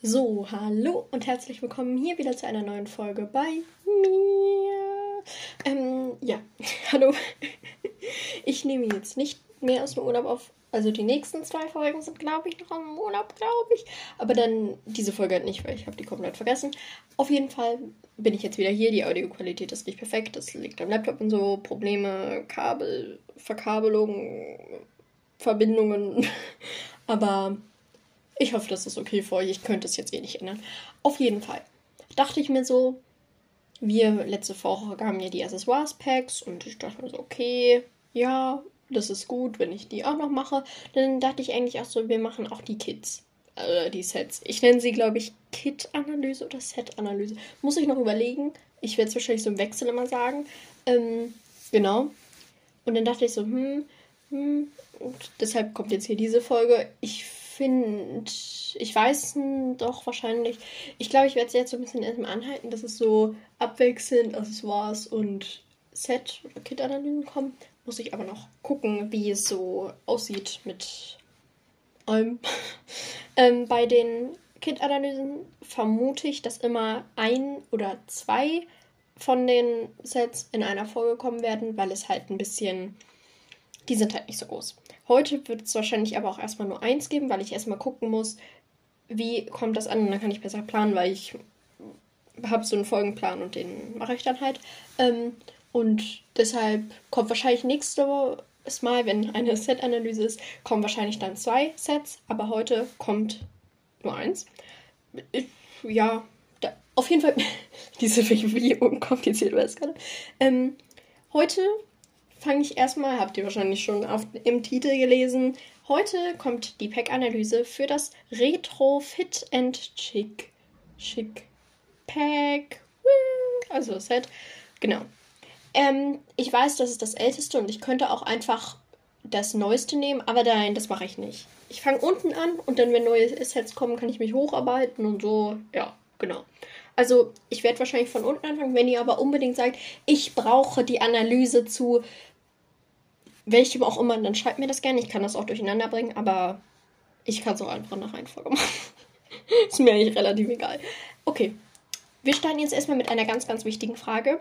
So, hallo und herzlich willkommen hier wieder zu einer neuen Folge bei mir. Ähm, ja, hallo. Ich nehme jetzt nicht mehr aus dem Urlaub auf. Also die nächsten zwei Folgen sind, glaube ich, noch im Urlaub, glaube ich. Aber dann diese Folge halt nicht, weil ich habe die komplett vergessen. Auf jeden Fall bin ich jetzt wieder hier. Die Audioqualität ist nicht perfekt. Das liegt am Laptop und so. Probleme, Kabel, Verkabelung, Verbindungen. Aber ich hoffe, das ist okay für euch. Ich könnte es jetzt eh nicht ändern. Auf jeden Fall dachte ich mir so, wir letzte Woche haben ja die Accessoires-Packs und ich dachte mir so, okay, ja, das ist gut, wenn ich die auch noch mache. Dann dachte ich eigentlich auch so, wir machen auch die Kits. Äh, die Sets. Ich nenne sie, glaube ich, Kit-Analyse oder Set-Analyse. Muss ich noch überlegen. Ich werde es wahrscheinlich so im Wechsel immer sagen. Ähm, genau. Und dann dachte ich so, hm, hm. Und deshalb kommt jetzt hier diese Folge. Ich finde, ich weiß doch wahrscheinlich, ich glaube, ich werde es jetzt so ein bisschen erstmal anhalten, dass es so abwechselnd Accessoires und Set- oder Kit-Analysen kommen. Muss ich aber noch gucken, wie es so aussieht mit allem. ähm, bei den Kit-Analysen vermute ich, dass immer ein oder zwei von den Sets in einer Folge kommen werden, weil es halt ein bisschen. Die sind halt nicht so groß. Heute wird es wahrscheinlich aber auch erstmal nur eins geben, weil ich erstmal gucken muss, wie kommt das an und dann kann ich besser planen, weil ich habe so einen Folgenplan und den mache ich dann halt. Ähm, und deshalb kommt wahrscheinlich nächste Mal, wenn eine Set-Analyse ist, kommen wahrscheinlich dann zwei Sets, aber heute kommt nur eins. Ja, da, auf jeden Fall, diese wie unkompliziert war es gerade. Ähm, heute fange ich erstmal, habt ihr wahrscheinlich schon auf, im Titel gelesen. Heute kommt die Pack-Analyse für das Retro Fit and Chic. Chic Pack. Also Set. Genau. Ähm, ich weiß, das ist das älteste und ich könnte auch einfach das neueste nehmen, aber nein, das mache ich nicht. Ich fange unten an und dann, wenn neue Sets kommen, kann ich mich hocharbeiten und so. Ja, genau. Also ich werde wahrscheinlich von unten anfangen, wenn ihr aber unbedingt sagt, ich brauche die Analyse zu welchem auch immer, dann schreibt mir das gerne. Ich kann das auch durcheinander bringen, aber ich kann es auch einfach nach Reihenfolge machen. Ist mir eigentlich relativ egal. Okay, wir starten jetzt erstmal mit einer ganz, ganz wichtigen Frage.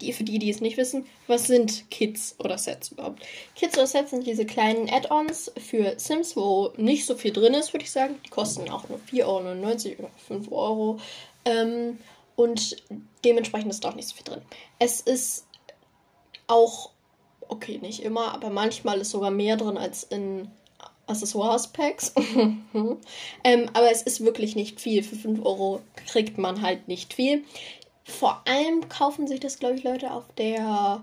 Die, für die, die es nicht wissen, was sind Kits oder Sets überhaupt? Kits oder Sets sind diese kleinen Add-ons für Sims, wo nicht so viel drin ist, würde ich sagen. Die kosten auch nur 4,99 Euro oder 5 Euro. Ähm, und dementsprechend ist da auch nicht so viel drin. Es ist auch okay, nicht immer, aber manchmal ist sogar mehr drin als in Accessoires-Packs. ähm, aber es ist wirklich nicht viel. Für 5 Euro kriegt man halt nicht viel. Vor allem kaufen sich das, glaube ich, Leute auf der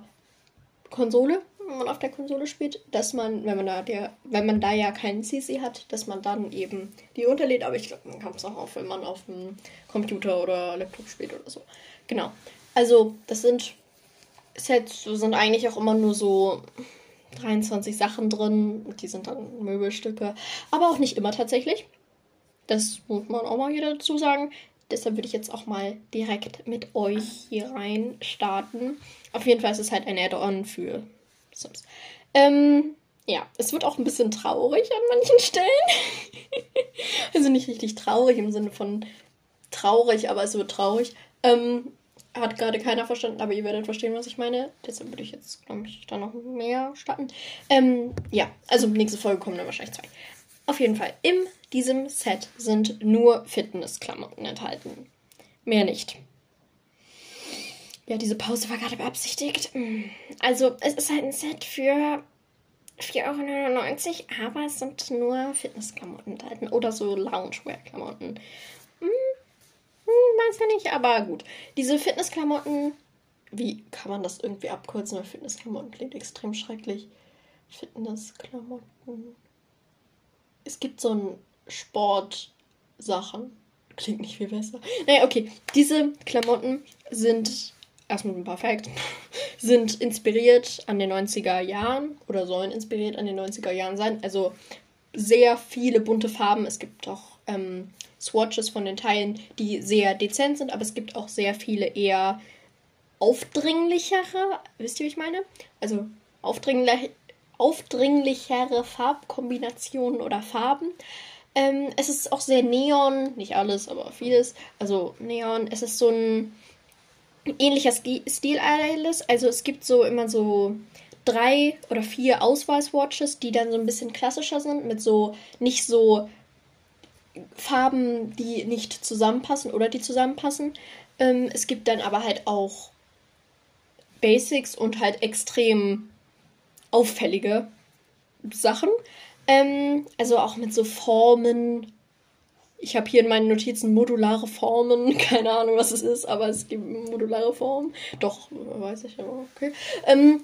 Konsole, wenn man auf der Konsole spielt, dass man, wenn man da der, wenn man da ja keinen CC hat, dass man dann eben die unterlädt. Aber ich glaube, man kann es auch auf, wenn man auf dem Computer oder Laptop spielt oder so. Genau. Also, das sind Sets sind eigentlich auch immer nur so 23 Sachen drin. Die sind dann Möbelstücke. Aber auch nicht immer tatsächlich. Das muss man auch mal hier dazu sagen. Deshalb würde ich jetzt auch mal direkt mit euch hier rein starten. Auf jeden Fall ist es halt ein Add-on für Sims. Ähm, ja, es wird auch ein bisschen traurig an manchen Stellen. also nicht richtig traurig im Sinne von traurig, aber es wird traurig. Ähm, hat gerade keiner verstanden, aber ihr werdet verstehen, was ich meine. Deshalb würde ich jetzt, glaube ich, da noch mehr starten. Ähm, ja, also nächste Folge kommen dann wahrscheinlich zwei. Auf jeden Fall, in diesem Set sind nur Fitnessklamotten enthalten. Mehr nicht. Ja, diese Pause war gerade beabsichtigt. Also, es ist halt ein Set für 4,99 Euro, aber es sind nur Fitnessklamotten enthalten oder so Loungewear-Klamotten. Ja nicht, aber gut. Diese Fitnessklamotten, wie kann man das irgendwie abkürzen? Weil Fitnessklamotten klingt extrem schrecklich. Fitnessklamotten. Es gibt so ein Sportsachen. Klingt nicht viel besser. Naja, okay. Diese Klamotten sind, erstmal ein paar Facts, sind inspiriert an den 90er Jahren oder sollen inspiriert an den 90er Jahren sein. Also sehr viele bunte Farben. Es gibt auch ähm, Swatches von den Teilen, die sehr dezent sind, aber es gibt auch sehr viele eher aufdringlichere, wisst ihr, wie ich meine? Also aufdringlich, aufdringlichere Farbkombinationen oder Farben. Ähm, es ist auch sehr neon, nicht alles, aber vieles. Also neon. Es ist so ein ähnlicher Stil alles. Also es gibt so immer so drei oder vier Auswahlswatches, die dann so ein bisschen klassischer sind, mit so nicht so Farben, die nicht zusammenpassen oder die zusammenpassen. Ähm, es gibt dann aber halt auch Basics und halt extrem auffällige Sachen. Ähm, also auch mit so Formen. Ich habe hier in meinen Notizen modulare Formen. Keine Ahnung, was es ist, aber es gibt modulare Formen. Doch, weiß ich aber, okay. Ähm,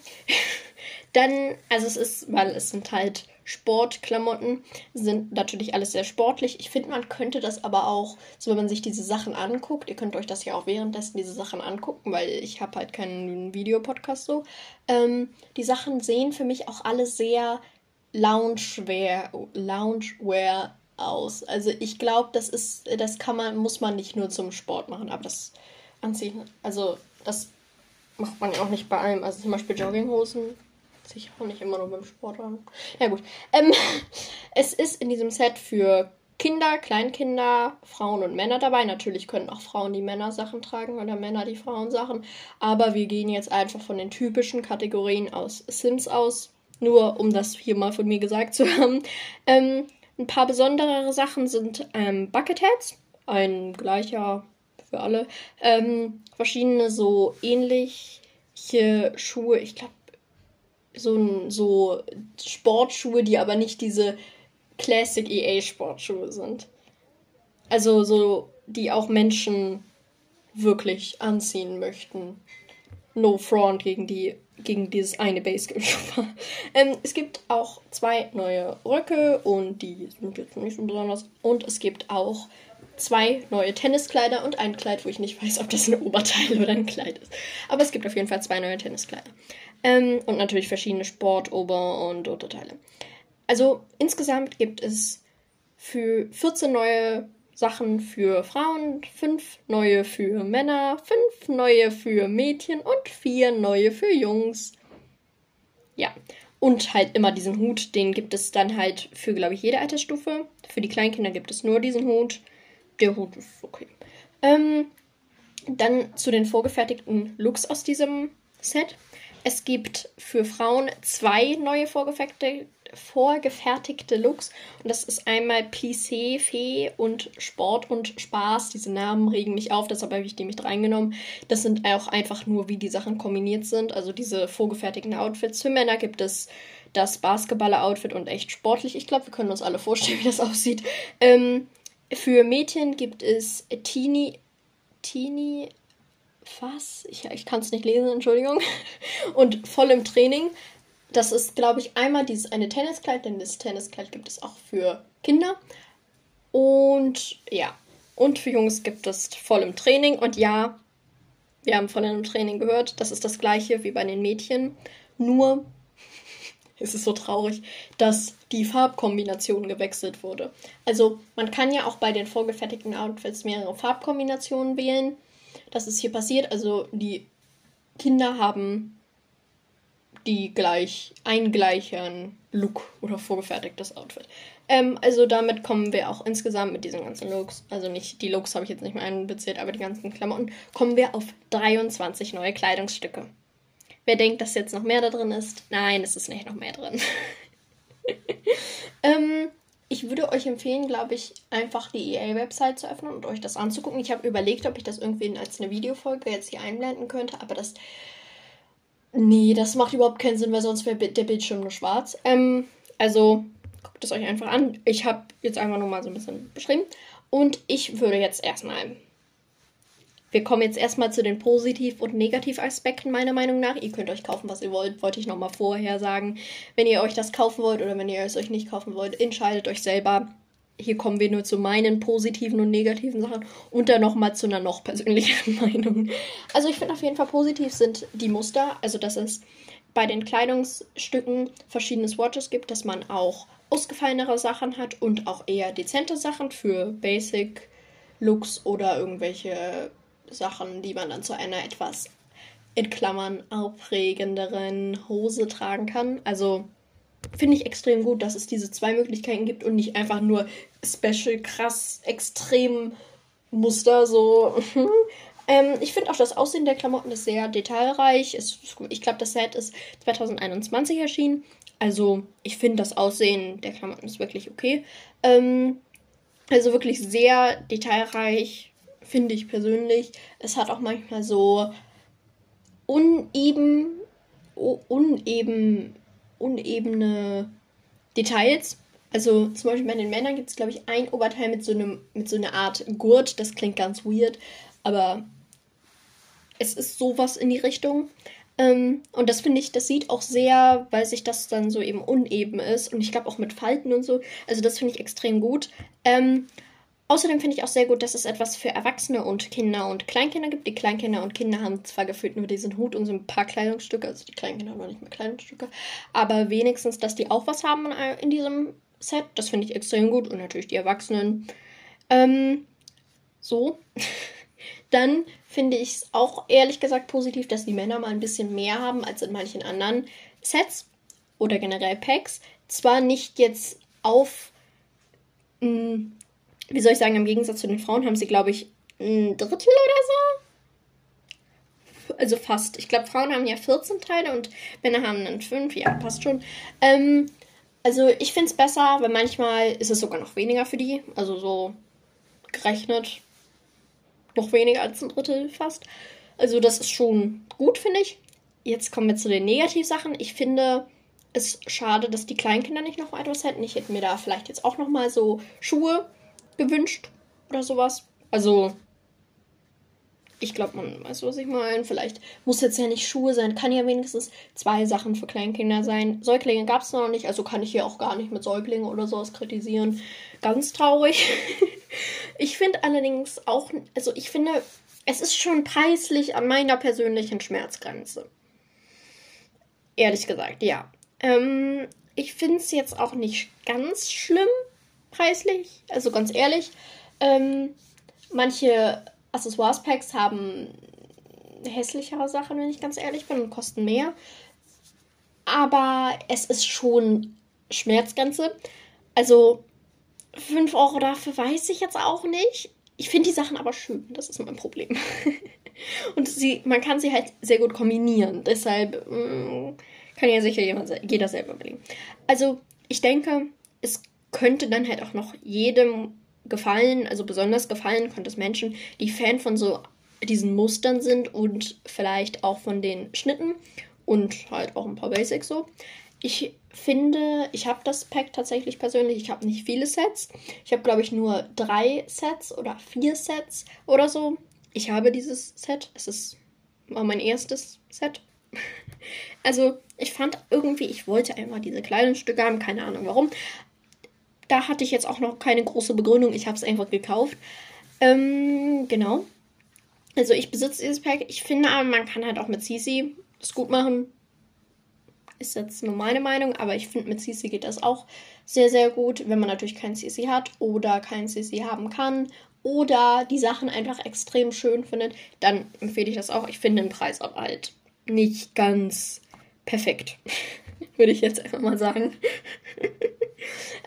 dann, also es ist, weil es sind halt Sportklamotten, sind natürlich alles sehr sportlich. Ich finde, man könnte das aber auch, so wenn man sich diese Sachen anguckt, ihr könnt euch das ja auch währenddessen diese Sachen angucken, weil ich habe halt keinen Videopodcast so. Ähm, die Sachen sehen für mich auch alle sehr Loungewear, Loungewear aus. Also ich glaube, das ist, das kann man, muss man nicht nur zum Sport machen, aber das anziehen, also das macht man ja auch nicht bei allem. Also zum Beispiel Jogginghosen sich auch nicht immer nur beim Sport an. Ja gut. Ähm, es ist in diesem Set für Kinder, Kleinkinder, Frauen und Männer dabei. Natürlich können auch Frauen die Männer Sachen tragen oder Männer die Frauen Sachen. Aber wir gehen jetzt einfach von den typischen Kategorien aus Sims aus. Nur um das hier mal von mir gesagt zu haben. Ähm, ein paar besondere Sachen sind ähm, Bucketheads. Ein gleicher für alle. Ähm, verschiedene so ähnliche Schuhe. Ich glaube, so, so Sportschuhe, die aber nicht diese Classic EA Sportschuhe sind. Also so, die auch Menschen wirklich anziehen möchten. No front gegen die gegen dieses eine Base ähm, Es gibt auch zwei neue Röcke und die sind jetzt nicht so besonders. Und es gibt auch zwei neue Tenniskleider und ein Kleid, wo ich nicht weiß, ob das ein Oberteil oder ein Kleid ist. Aber es gibt auf jeden Fall zwei neue Tenniskleider. Ähm, und natürlich verschiedene Sport-, Ober- und Unterteile. Also insgesamt gibt es für 14 neue Sachen für Frauen, 5 neue für Männer, 5 neue für Mädchen und 4 neue für Jungs. Ja, und halt immer diesen Hut, den gibt es dann halt für, glaube ich, jede Altersstufe. Für die Kleinkinder gibt es nur diesen Hut. Der Hut ist okay. Ähm, dann zu den vorgefertigten Looks aus diesem Set. Es gibt für Frauen zwei neue vorgefertigte, vorgefertigte Looks. Und das ist einmal Plissé, Fee und Sport und Spaß. Diese Namen regen mich auf, deshalb habe ich die mit reingenommen. Das sind auch einfach nur, wie die Sachen kombiniert sind. Also diese vorgefertigten Outfits. Für Männer gibt es das Basketballer-Outfit und echt sportlich. Ich glaube, wir können uns alle vorstellen, wie das aussieht. Ähm, für Mädchen gibt es Teenie, Teenie was? Ich, ich kann es nicht lesen, Entschuldigung. Und voll im Training. Das ist, glaube ich, einmal dieses eine Tenniskleid, denn das Tenniskleid gibt es auch für Kinder. Und ja, und für Jungs gibt es voll im Training. Und ja, wir haben voll im Training gehört, das ist das gleiche wie bei den Mädchen. Nur es ist so traurig, dass die Farbkombination gewechselt wurde. Also man kann ja auch bei den vorgefertigten Outfits mehrere Farbkombinationen wählen das ist hier passiert. Also die Kinder haben die gleich einen gleichen Look oder vorgefertigtes Outfit. Ähm, also damit kommen wir auch insgesamt mit diesen ganzen Looks, also nicht die Looks habe ich jetzt nicht mehr einbezählt, aber die ganzen Klamotten, kommen wir auf 23 neue Kleidungsstücke. Wer denkt, dass jetzt noch mehr da drin ist? Nein, es ist nicht noch mehr drin. ähm, ich würde euch empfehlen, glaube ich, einfach die EA-Website zu öffnen und euch das anzugucken. Ich habe überlegt, ob ich das irgendwie als eine Videofolge jetzt hier einblenden könnte, aber das. Nee, das macht überhaupt keinen Sinn, weil sonst wäre der Bildschirm nur schwarz. Ähm, also guckt es euch einfach an. Ich habe jetzt einfach nur mal so ein bisschen beschrieben. Und ich würde jetzt erstmal wir kommen jetzt erstmal zu den Positiv- und Negativaspekten meiner Meinung nach. Ihr könnt euch kaufen, was ihr wollt, wollte ich nochmal vorher sagen. Wenn ihr euch das kaufen wollt oder wenn ihr es euch nicht kaufen wollt, entscheidet euch selber. Hier kommen wir nur zu meinen positiven und negativen Sachen und dann nochmal zu einer noch persönlicheren Meinung. Also ich finde auf jeden Fall positiv sind die Muster, also dass es bei den Kleidungsstücken verschiedene Swatches gibt, dass man auch ausgefallenere Sachen hat und auch eher dezente Sachen für Basic Looks oder irgendwelche Sachen, die man dann zu einer etwas in Klammern aufregenderen Hose tragen kann. Also finde ich extrem gut, dass es diese zwei Möglichkeiten gibt und nicht einfach nur special, krass, extrem Muster so. ähm, ich finde auch das Aussehen der Klamotten ist sehr detailreich. Es, ich glaube, das Set ist 2021 erschienen. Also ich finde das Aussehen der Klamotten ist wirklich okay. Ähm, also wirklich sehr detailreich, finde ich persönlich. Es hat auch manchmal so uneben, uneben, unebene Details. Also zum Beispiel bei den Männern gibt es, glaube ich, ein Oberteil mit so, einem, mit so einer Art Gurt. Das klingt ganz weird, aber es ist sowas in die Richtung. Ähm, und das finde ich, das sieht auch sehr, weil sich das dann so eben uneben ist. Und ich glaube auch mit Falten und so. Also das finde ich extrem gut. Ähm, außerdem finde ich auch sehr gut, dass es etwas für Erwachsene und Kinder und Kleinkinder gibt. Die Kleinkinder und Kinder haben zwar gefühlt nur diesen Hut und so ein paar Kleidungsstücke, also die Kleinkinder noch nicht mehr Kleidungsstücke, aber wenigstens, dass die auch was haben in diesem Set. Das finde ich extrem gut. Und natürlich die Erwachsenen. Ähm, so. Dann finde ich es auch ehrlich gesagt positiv, dass die Männer mal ein bisschen mehr haben als in manchen anderen Sets oder generell Packs. Zwar nicht jetzt auf, mh, hm, wie soll ich sagen, im Gegensatz zu den Frauen haben sie, glaube ich, ein Drittel oder so. Also fast. Ich glaube, Frauen haben ja 14 Teile und Männer haben dann 5. Ja, passt schon. Ähm, also ich finde es besser, weil manchmal ist es sogar noch weniger für die. Also so gerechnet noch weniger als ein Drittel fast. Also das ist schon gut, finde ich. Jetzt kommen wir zu den Negativsachen. Ich finde es schade, dass die Kleinkinder nicht noch etwas hätten. Ich hätte mir da vielleicht jetzt auch noch mal so Schuhe gewünscht oder sowas. Also ich glaube, man weiß, was ich meine. Vielleicht muss jetzt ja nicht Schuhe sein, kann ja wenigstens zwei Sachen für Kleinkinder sein. Säuglinge gab es noch nicht, also kann ich hier auch gar nicht mit Säuglingen oder sowas kritisieren. Ganz traurig. ich finde allerdings auch, also ich finde, es ist schon preislich an meiner persönlichen Schmerzgrenze. Ehrlich gesagt, ja. Ähm, ich finde es jetzt auch nicht ganz schlimm preislich, also ganz ehrlich. Ähm, manche Accessoires-Packs haben hässlichere Sachen, wenn ich ganz ehrlich bin, und kosten mehr. Aber es ist schon Schmerzgrenze. Also 5 Euro dafür weiß ich jetzt auch nicht. Ich finde die Sachen aber schön, das ist mein Problem. und sie, man kann sie halt sehr gut kombinieren. Deshalb mh, mm, kann ja sicher jemand, jeder selber überlegen. Also ich denke, es könnte dann halt auch noch jedem gefallen, also besonders gefallen konnte es Menschen, die Fan von so diesen Mustern sind und vielleicht auch von den Schnitten und halt auch ein paar Basics so. Ich finde, ich habe das Pack tatsächlich persönlich. Ich habe nicht viele Sets. Ich habe, glaube ich, nur drei Sets oder vier Sets oder so. Ich habe dieses Set. Es ist war mein erstes Set. Also, ich fand irgendwie, ich wollte einfach diese Kleidungsstücke haben. Keine Ahnung warum da hatte ich jetzt auch noch keine große Begründung. Ich habe es einfach gekauft. Ähm, genau. Also ich besitze dieses Pack. Ich finde aber, man kann halt auch mit CC das gut machen. Ist jetzt nur meine Meinung, aber ich finde, mit CC geht das auch sehr, sehr gut, wenn man natürlich kein CC hat oder kein CC haben kann oder die Sachen einfach extrem schön findet, dann empfehle ich das auch. Ich finde den Preis aber halt nicht ganz perfekt. würde ich jetzt einfach mal sagen.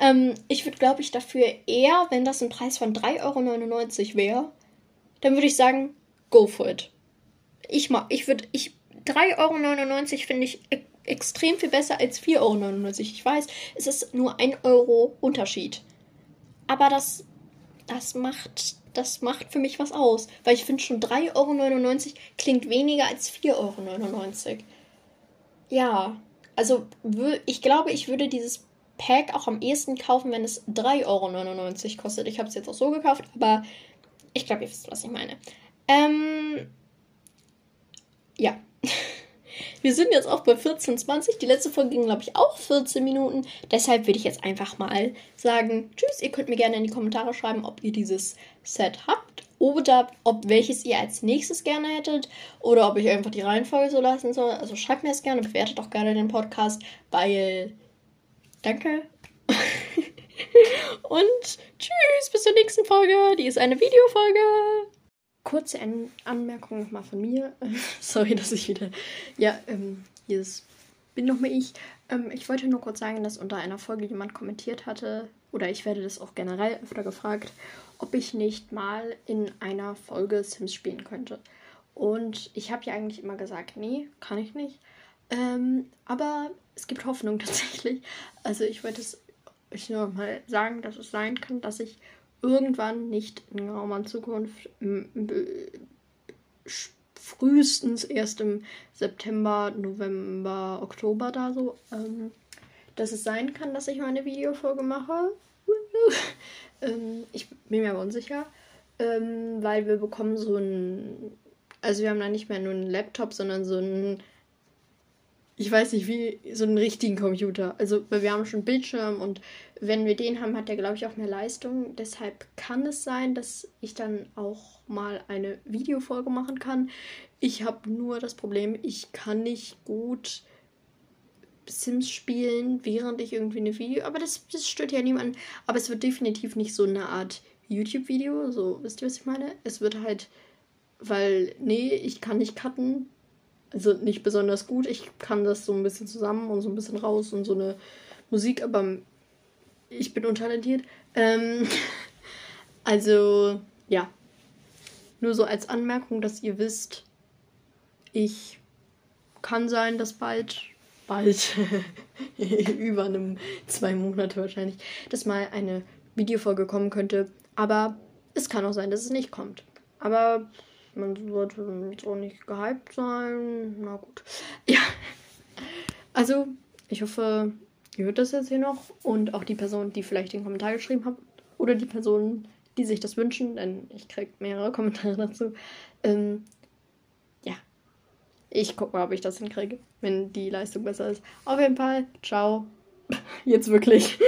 ähm, ich würde, glaube ich, dafür eher, wenn das ein Preis von 3,99 Euro wäre, dann würde ich sagen, go for it. Ich mag, ich würde, ich, 3,99 Euro finde ich e extrem viel besser als 4,99 Euro. Ich weiß, es ist nur ein Euro Unterschied. Aber das, das macht, das macht für mich was aus. Weil ich finde schon 3,99 Euro klingt weniger als 4,99 Euro. Ja, also ich glaube, ich würde dieses Pack auch am ehesten kaufen, wenn es 3,99 Euro kostet. Ich habe es jetzt auch so gekauft, aber ich glaube, ihr wisst, was ich meine. Ähm, ja. Wir sind jetzt auch bei 14,20. Die letzte Folge ging, glaube ich, auch 14 Minuten. Deshalb würde ich jetzt einfach mal sagen, tschüss. Ihr könnt mir gerne in die Kommentare schreiben, ob ihr dieses Set habt oder ob welches ihr als nächstes gerne hättet oder ob ich einfach die Reihenfolge so lassen soll. Also schreibt mir das gerne, bewertet auch gerne den Podcast, weil danke. Und tschüss, bis zur nächsten Folge. Die ist eine Videofolge. Kurze An Anmerkung nochmal von mir. Sorry, dass ich wieder. Ja, ähm, hier ist bin nochmal ich. Ähm, ich wollte nur kurz sagen, dass unter einer Folge jemand kommentiert hatte, oder ich werde das auch generell öfter gefragt, ob ich nicht mal in einer Folge Sims spielen könnte. Und ich habe ja eigentlich immer gesagt, nee, kann ich nicht. Ähm, aber es gibt Hoffnung tatsächlich. Also ich wollte es euch nur mal sagen, dass es sein kann, dass ich irgendwann nicht in geraumer Zukunft frühestens erst im September, November, Oktober da so, ähm, dass es sein kann, dass ich mal eine Videofolge mache. ähm, ich bin mir aber unsicher, ähm, weil wir bekommen so ein, also wir haben da nicht mehr nur einen Laptop, sondern so ein ich weiß nicht, wie so einen richtigen Computer. Also, wir haben schon Bildschirm und wenn wir den haben, hat der, glaube ich, auch mehr Leistung. Deshalb kann es sein, dass ich dann auch mal eine Videofolge machen kann. Ich habe nur das Problem, ich kann nicht gut Sims spielen, während ich irgendwie eine Video. Aber das, das stört ja niemanden. Aber es wird definitiv nicht so eine Art YouTube-Video. So, wisst ihr, was ich meine? Es wird halt, weil, nee, ich kann nicht cutten also nicht besonders gut. Ich kann das so ein bisschen zusammen und so ein bisschen raus und so eine Musik, aber ich bin untalentiert. Ähm, also, ja. Nur so als Anmerkung, dass ihr wisst, ich kann sein, dass bald, bald, über einem zwei Monate wahrscheinlich, dass mal eine Videofolge kommen könnte. Aber es kann auch sein, dass es nicht kommt. Aber man sollte jetzt auch nicht gehypt sein. Na gut. Ja. Also, ich hoffe, ihr hört das jetzt hier noch. Und auch die Person, die vielleicht den Kommentar geschrieben hat. Oder die Personen, die sich das wünschen. Denn ich kriege mehrere Kommentare dazu. Ähm, ja. Ich gucke mal, ob ich das hinkriege. Wenn die Leistung besser ist. Auf jeden Fall. Ciao. Jetzt wirklich.